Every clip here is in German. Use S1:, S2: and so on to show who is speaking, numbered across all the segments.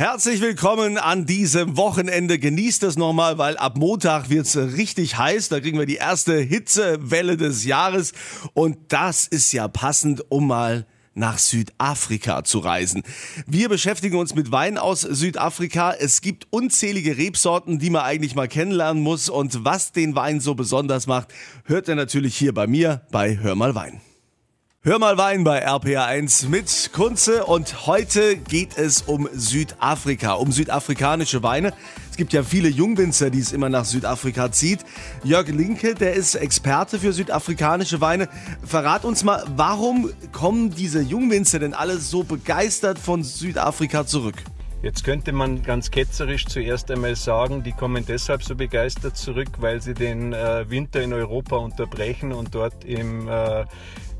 S1: Herzlich willkommen an diesem Wochenende. Genießt es nochmal, weil ab Montag wird's richtig heiß. Da kriegen wir die erste Hitzewelle des Jahres. Und das ist ja passend, um mal nach Südafrika zu reisen. Wir beschäftigen uns mit Wein aus Südafrika. Es gibt unzählige Rebsorten, die man eigentlich mal kennenlernen muss. Und was den Wein so besonders macht, hört ihr natürlich hier bei mir bei Hör mal Wein. Hör mal Wein bei RPA1 mit Kunze und heute geht es um Südafrika, um südafrikanische Weine. Es gibt ja viele Jungwinzer, die es immer nach Südafrika zieht. Jörg Linke, der ist Experte für südafrikanische Weine. Verrat uns mal, warum kommen diese Jungwinzer denn alle so begeistert von Südafrika zurück?
S2: Jetzt könnte man ganz ketzerisch zuerst einmal sagen, die kommen deshalb so begeistert zurück, weil sie den äh, Winter in Europa unterbrechen und dort im äh,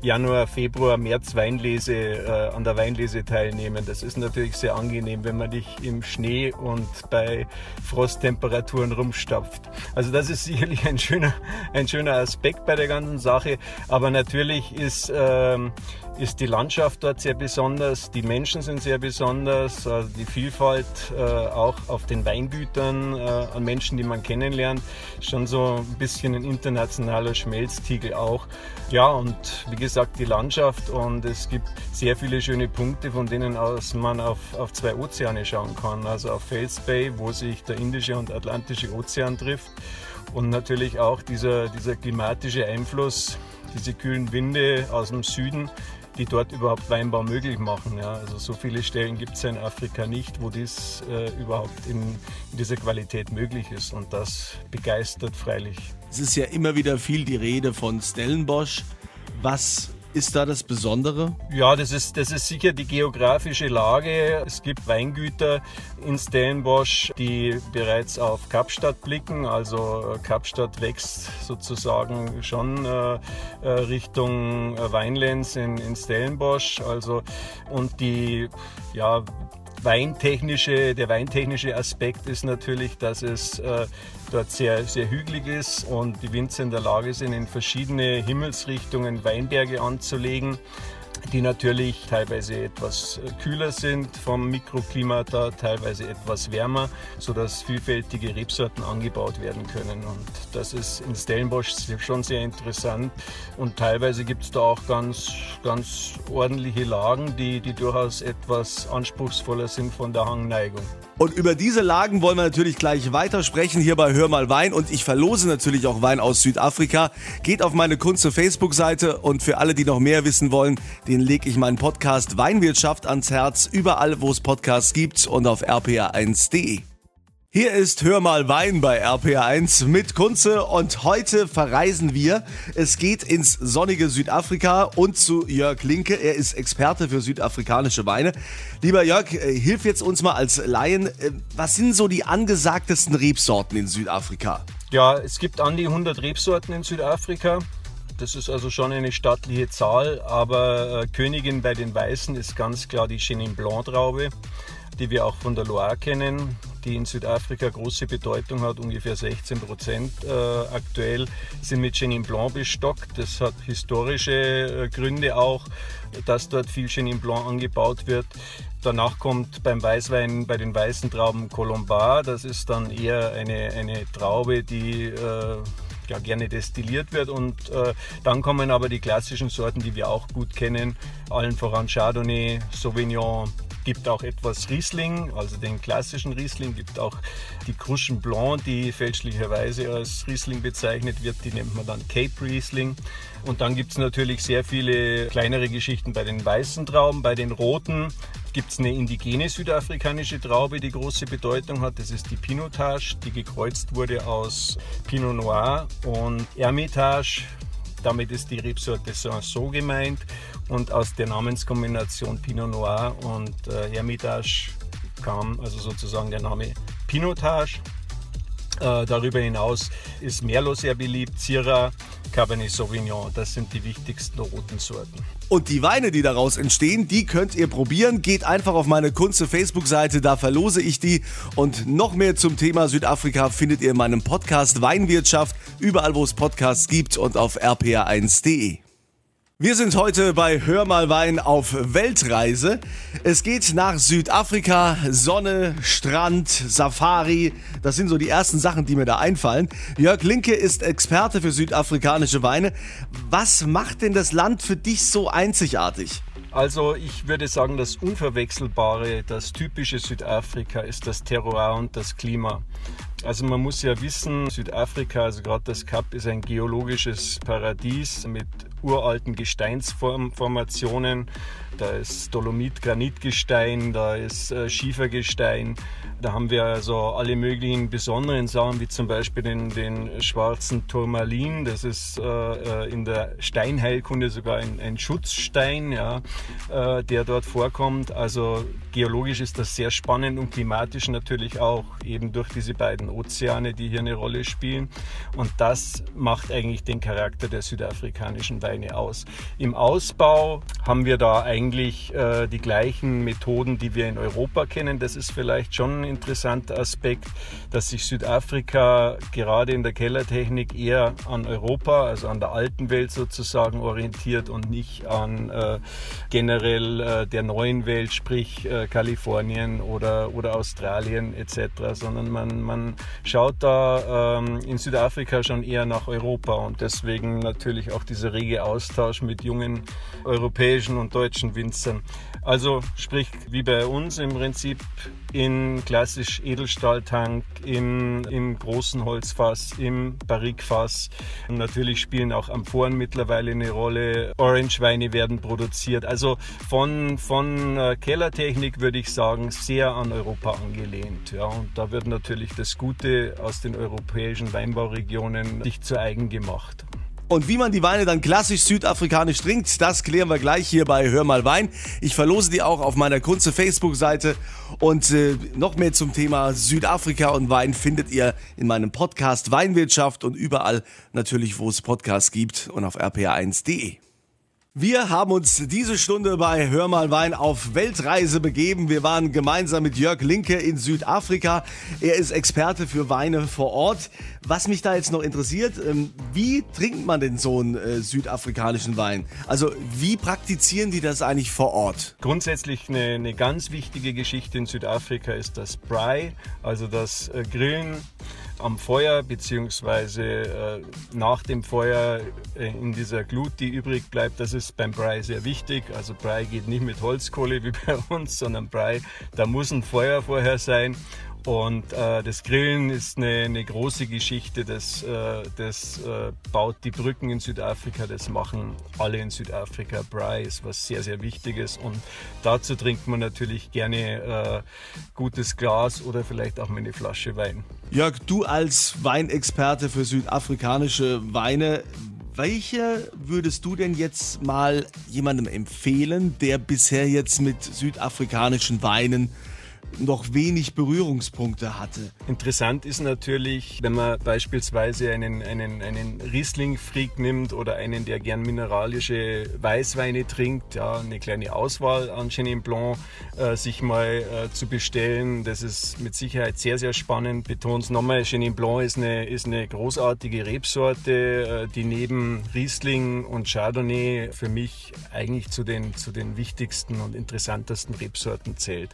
S2: Januar, Februar, März Weinlese, äh, an der Weinlese teilnehmen. Das ist natürlich sehr angenehm, wenn man nicht im Schnee und bei Frosttemperaturen rumstapft. Also das ist sicherlich ein schöner, ein schöner Aspekt bei der ganzen Sache. Aber natürlich ist, ähm, ist die Landschaft dort sehr besonders, die Menschen sind sehr besonders, also die Vielfalt äh, auch auf den Weingütern äh, an Menschen, die man kennenlernt, schon so ein bisschen ein internationaler Schmelztiegel auch. Ja, und wie gesagt, gesagt die Landschaft und es gibt sehr viele schöne Punkte, von denen aus man auf, auf zwei Ozeane schauen kann. Also auf Fels Bay, wo sich der Indische und Atlantische Ozean trifft und natürlich auch dieser, dieser klimatische Einfluss, diese kühlen Winde aus dem Süden, die dort überhaupt Weinbau möglich machen. Ja. Also so viele Stellen gibt es in Afrika nicht, wo dies äh, überhaupt in, in, dieser Qualität möglich ist. Und das begeistert freilich.
S1: Es ist ja immer wieder viel die Rede von Stellenbosch. Was ist da das Besondere?
S2: Ja, das ist, das ist sicher die geografische Lage. Es gibt Weingüter in Stellenbosch, die bereits auf Kapstadt blicken. Also Kapstadt wächst sozusagen schon äh, äh Richtung Weinlands in, in Stellenbosch. Also, und die ja, weintechnische, der weintechnische Aspekt ist natürlich, dass es äh, dort sehr, sehr hügelig ist und die Winzer in der Lage sind, in verschiedene Himmelsrichtungen Weinberge anzulegen die natürlich teilweise etwas kühler sind vom Mikroklima da, teilweise etwas wärmer, sodass vielfältige Rebsorten angebaut werden können. Und das ist in Stellenbosch schon sehr interessant. Und teilweise gibt es da auch ganz, ganz ordentliche Lagen, die, die durchaus etwas anspruchsvoller sind von der Hangneigung.
S1: Und über diese Lagen wollen wir natürlich gleich weitersprechen hier bei Hör mal Wein. Und ich verlose natürlich auch Wein aus Südafrika. Geht auf meine Kunze Facebook-Seite und für alle, die noch mehr wissen wollen, den lege ich meinen Podcast Weinwirtschaft ans Herz. Überall, wo es Podcasts gibt und auf rpa1.de. Hier ist Hör mal Wein bei RPA1 mit Kunze und heute verreisen wir. Es geht ins sonnige Südafrika und zu Jörg Linke. Er ist Experte für südafrikanische Weine. Lieber Jörg, äh, hilf jetzt uns mal als Laien. Äh, was sind so die angesagtesten Rebsorten in Südafrika?
S2: Ja, es gibt an die 100 Rebsorten in Südafrika. Das ist also schon eine stattliche Zahl, aber äh, Königin bei den Weißen ist ganz klar die Chenin Blanc Traube, die wir auch von der Loire kennen die in Südafrika große Bedeutung hat, ungefähr 16 Prozent äh, aktuell, sind mit Chenin Blanc bestockt. Das hat historische äh, Gründe auch, dass dort viel Chenin Blanc angebaut wird. Danach kommt beim Weißwein bei den weißen Trauben Colombar. Das ist dann eher eine, eine Traube, die äh, ja, gerne destilliert wird. Und äh, dann kommen aber die klassischen Sorten, die wir auch gut kennen, allen voran Chardonnay, Sauvignon, gibt auch etwas Riesling, also den klassischen Riesling, gibt auch die Cruschen Blanc, die fälschlicherweise als Riesling bezeichnet wird, die nennt man dann Cape Riesling. Und dann gibt es natürlich sehr viele kleinere Geschichten bei den weißen Trauben, bei den roten gibt es eine indigene südafrikanische Traube, die große Bedeutung hat. Das ist die Pinotage, die gekreuzt wurde aus Pinot Noir und Hermitage. Damit ist die Rebsorte Sanson gemeint und aus der Namenskombination Pinot Noir und äh, Hermitage kam also sozusagen der Name Pinotage. Äh, darüber hinaus ist Merlot sehr beliebt, Syrah, Cabernet Sauvignon. Das sind die wichtigsten roten Sorten.
S1: Und die Weine, die daraus entstehen, die könnt ihr probieren. Geht einfach auf meine Kunze Facebook-Seite, da verlose ich die. Und noch mehr zum Thema Südafrika findet ihr in meinem Podcast Weinwirtschaft, überall wo es Podcasts gibt und auf rpa1.de. Wir sind heute bei Hör mal Wein auf Weltreise. Es geht nach Südafrika, Sonne, Strand, Safari. Das sind so die ersten Sachen, die mir da einfallen. Jörg Linke ist Experte für südafrikanische Weine. Was macht denn das Land für dich so einzigartig?
S2: Also ich würde sagen, das Unverwechselbare, das typische Südafrika ist das Terroir und das Klima. Also man muss ja wissen, Südafrika, also gerade das Kap, ist ein geologisches Paradies mit uralten Gesteinsformationen. Da ist Dolomit-Granitgestein, da ist äh, Schiefergestein. Da haben wir also alle möglichen besonderen Sachen, wie zum Beispiel den, den schwarzen Turmalin. Das ist äh, äh, in der Steinheilkunde sogar ein, ein Schutzstein, ja, äh, der dort vorkommt. Also geologisch ist das sehr spannend und klimatisch natürlich auch, eben durch diese beiden Ozeane, die hier eine Rolle spielen. Und das macht eigentlich den Charakter der südafrikanischen Weine aus. Im Ausbau haben wir da eigentlich äh, die gleichen Methoden, die wir in Europa kennen. Das ist vielleicht schon ein interessanter Aspekt, dass sich Südafrika gerade in der Kellertechnik eher an Europa, also an der alten Welt sozusagen orientiert und nicht an äh, generell äh, der neuen Welt, sprich äh, Kalifornien oder, oder Australien etc., sondern man, man schaut da ähm, in Südafrika schon eher nach Europa und deswegen natürlich auch dieser rege Austausch mit jungen europäischen und deutschen Winzern. Also sprich wie bei uns im Prinzip in klassisch Edelstahltank, im, im großen Holzfass, im Barrikfass. Natürlich spielen auch Amphoren mittlerweile eine Rolle. Orange-Weine werden produziert. Also von, von äh, Kellertechnik würde ich sagen, sehr an Europa angelehnt. Ja, und da wird natürlich das Gute aus den europäischen Weinbauregionen sich zu eigen gemacht.
S1: Und wie man die Weine dann klassisch südafrikanisch trinkt, das klären wir gleich hier bei Hör mal Wein. Ich verlose die auch auf meiner Kunze Facebook-Seite. Und äh, noch mehr zum Thema Südafrika und Wein findet ihr in meinem Podcast Weinwirtschaft und überall natürlich, wo es Podcasts gibt und auf rpa1.de. Wir haben uns diese Stunde bei Hör mal Wein auf Weltreise begeben. Wir waren gemeinsam mit Jörg Linke in Südafrika. Er ist Experte für Weine vor Ort. Was mich da jetzt noch interessiert, ähm, wie trinkt man denn so einen äh, südafrikanischen Wein? Also wie praktizieren die das eigentlich vor Ort?
S2: Grundsätzlich eine, eine ganz wichtige Geschichte in Südafrika ist das Braai, also das äh, Grillen am Feuer beziehungsweise äh, nach dem Feuer äh, in dieser Glut, die übrig bleibt. Das ist beim Brei sehr wichtig. Also Brei geht nicht mit Holzkohle wie bei uns, sondern Brei, da muss ein Feuer vorher sein. Und äh, das Grillen ist eine, eine große Geschichte, das, äh, das äh, baut die Brücken in Südafrika, das machen alle in Südafrika. Braai ist was sehr, sehr Wichtiges und dazu trinkt man natürlich gerne äh, gutes Glas oder vielleicht auch mal eine Flasche Wein.
S1: Jörg, du als Weinexperte für südafrikanische Weine, welche würdest du denn jetzt mal jemandem empfehlen, der bisher jetzt mit südafrikanischen Weinen noch wenig Berührungspunkte hatte.
S2: Interessant ist natürlich, wenn man beispielsweise einen, einen, einen Riesling-Freak nimmt oder einen, der gern mineralische Weißweine trinkt, ja, eine kleine Auswahl an Chenin Blanc äh, sich mal äh, zu bestellen. Das ist mit Sicherheit sehr, sehr spannend. Betont es nochmal, Chenin Blanc ist eine, ist eine großartige Rebsorte, äh, die neben Riesling und Chardonnay für mich eigentlich zu den, zu den wichtigsten und interessantesten Rebsorten zählt.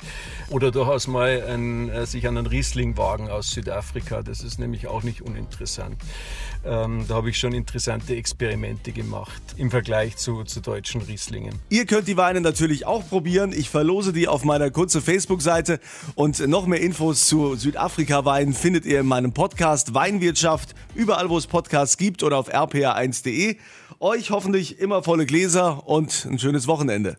S2: Oder durch durchaus mal ein, äh, sich an einen Riesling wagen aus Südafrika. Das ist nämlich auch nicht uninteressant. Ähm, da habe ich schon interessante Experimente gemacht im Vergleich zu, zu deutschen Rieslingen.
S1: Ihr könnt die Weine natürlich auch probieren. Ich verlose die auf meiner kurzen Facebook-Seite und noch mehr Infos zu Südafrika-Weinen findet ihr in meinem Podcast Weinwirtschaft, überall wo es Podcasts gibt oder auf rpa1.de. Euch hoffentlich immer volle Gläser und ein schönes Wochenende.